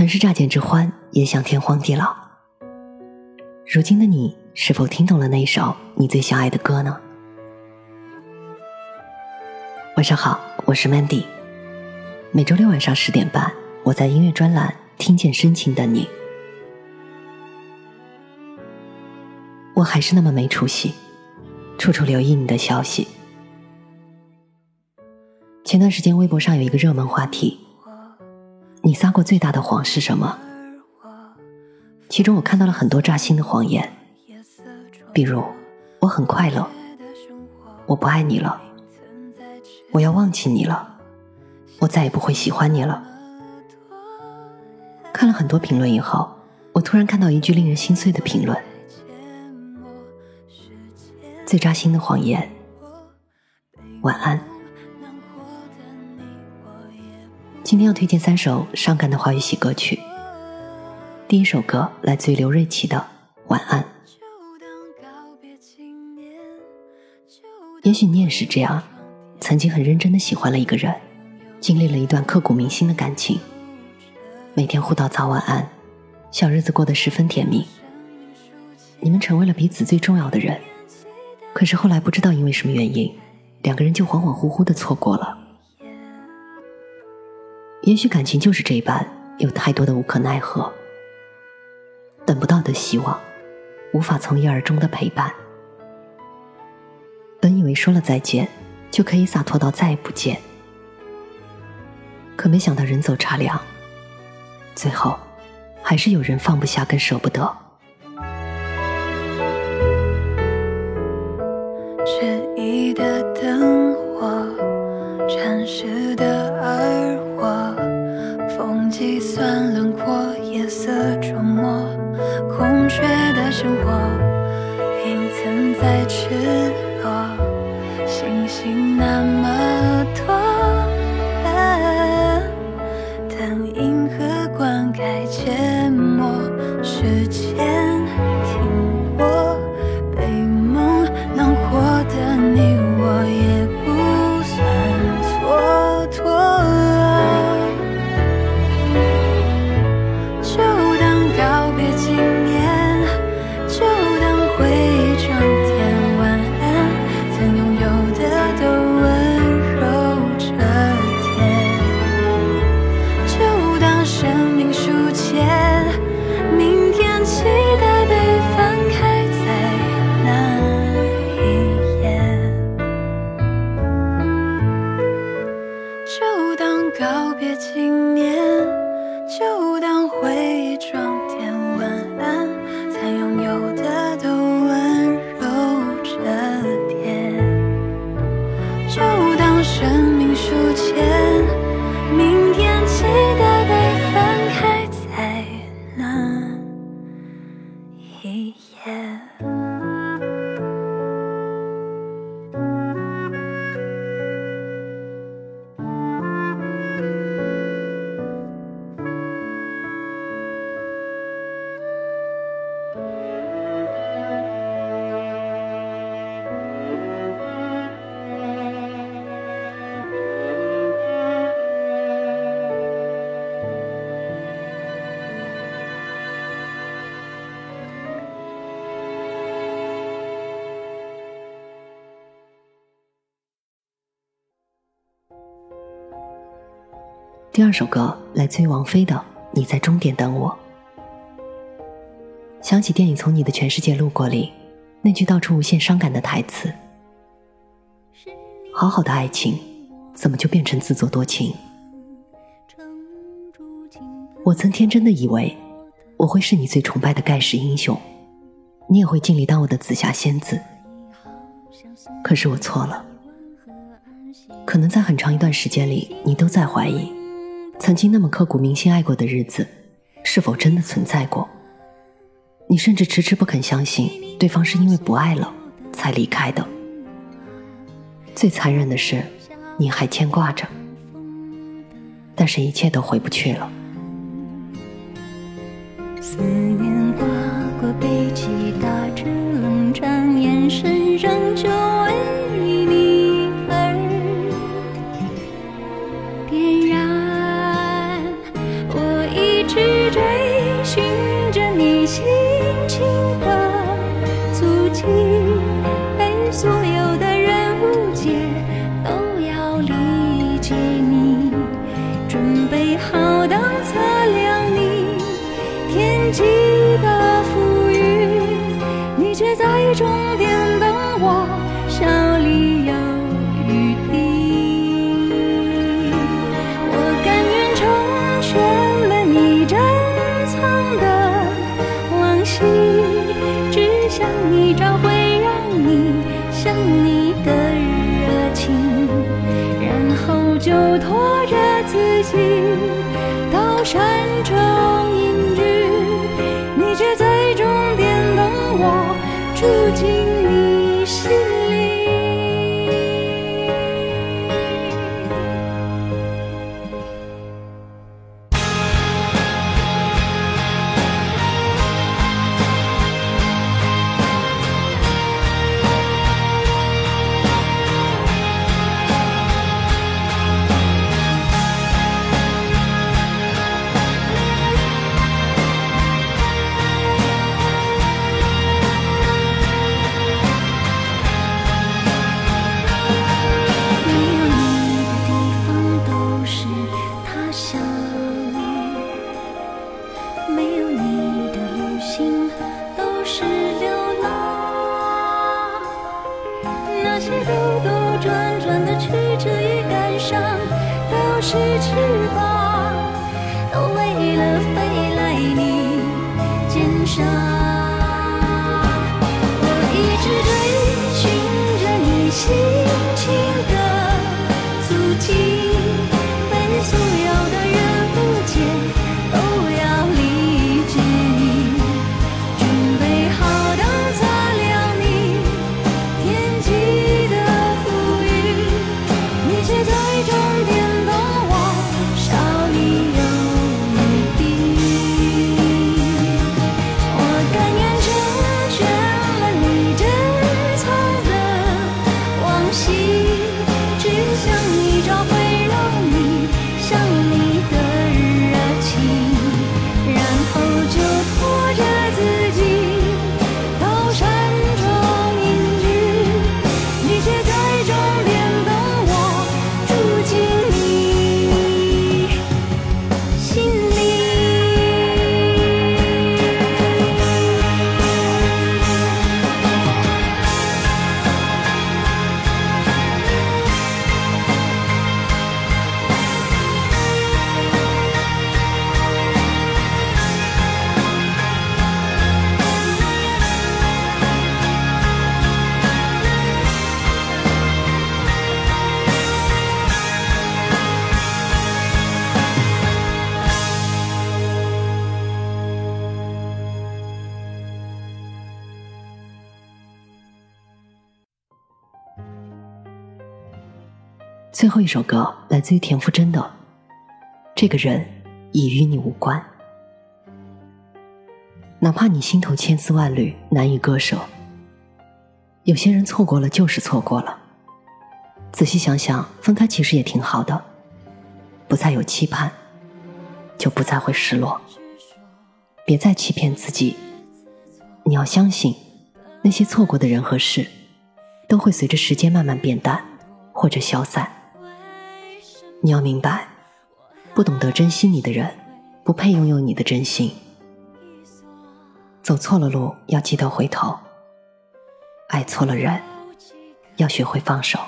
曾是乍见之欢，也想天荒地老。如今的你，是否听懂了那一首你最想爱的歌呢？晚上好，我是 Mandy。每周六晚上十点半，我在音乐专栏听见深情的你。我还是那么没出息，处处留意你的消息。前段时间微博上有一个热门话题。你撒过最大的谎是什么？其中我看到了很多扎心的谎言，比如我很快乐，我不爱你了，我要忘记你了，我再也不会喜欢你了。看了很多评论以后，我突然看到一句令人心碎的评论：最扎心的谎言，晚安。今天要推荐三首伤感的华语喜歌曲。第一首歌来自于刘瑞琦的《晚安》。也许你也是这样，曾经很认真的喜欢了一个人，经历了一段刻骨铭心的感情，每天互道早晚安，小日子过得十分甜蜜。你们成为了彼此最重要的人，可是后来不知道因为什么原因，两个人就恍恍惚惚的错过了。也许感情就是这般，有太多的无可奈何，等不到的希望，无法从一而终的陪伴。本以为说了再见，就可以洒脱到再也不见，可没想到人走茶凉，最后，还是有人放不下，跟舍不得。轮廓夜色中墨空缺的生活云层在池第二首歌来自于王菲的《你在终点等我》，想起电影《从你的全世界路过》里那句道出无限伤感的台词：“好好的爱情，怎么就变成自作多情？”我曾天真的以为我会是你最崇拜的盖世英雄，你也会尽力当我的紫霞仙子。可是我错了，可能在很长一段时间里，你都在怀疑。曾经那么刻骨铭心爱过的日子，是否真的存在过？你甚至迟迟不肯相信对方是因为不爱了才离开的。最残忍的是，你还牵挂着，但是一切都回不去了。思念刮过背脊，打着冷战，眼神仍旧。记的浮云，你却在终点等我，笑里有雨滴。我甘愿成全了你珍藏的往昔，只想一找回让你想你的热情，然后就拖着自己到山最后一首歌来自于田馥甄的《这个人已与你无关》，哪怕你心头千丝万缕，难以割舍，有些人错过了就是错过了。仔细想想，分开其实也挺好的，不再有期盼，就不再会失落。别再欺骗自己，你要相信，那些错过的人和事，都会随着时间慢慢变淡或者消散。你要明白，不懂得珍惜你的人，不配拥有你的真心。走错了路，要记得回头；爱错了人，要学会放手。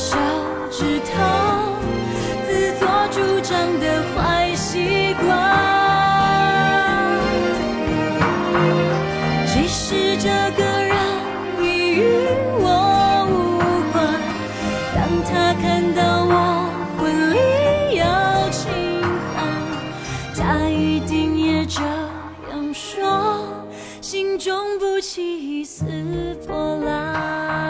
手指头自作主张的坏习惯。其实这个人已与我无关。当他看到我婚礼邀请函，他一定也这样说，心中不起一丝波澜。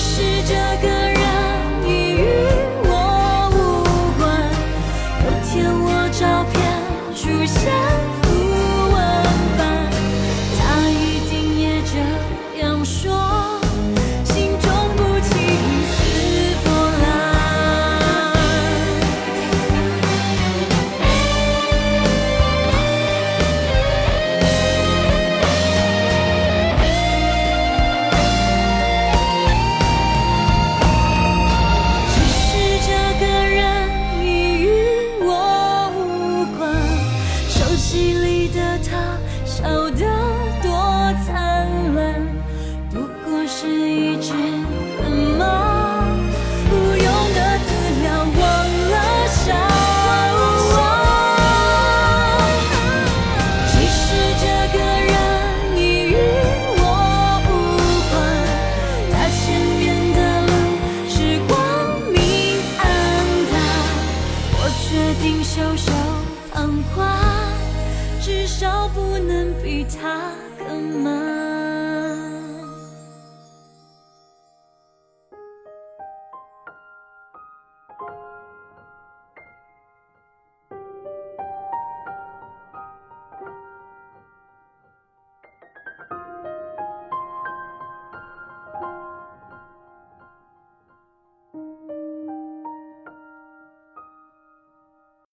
是这个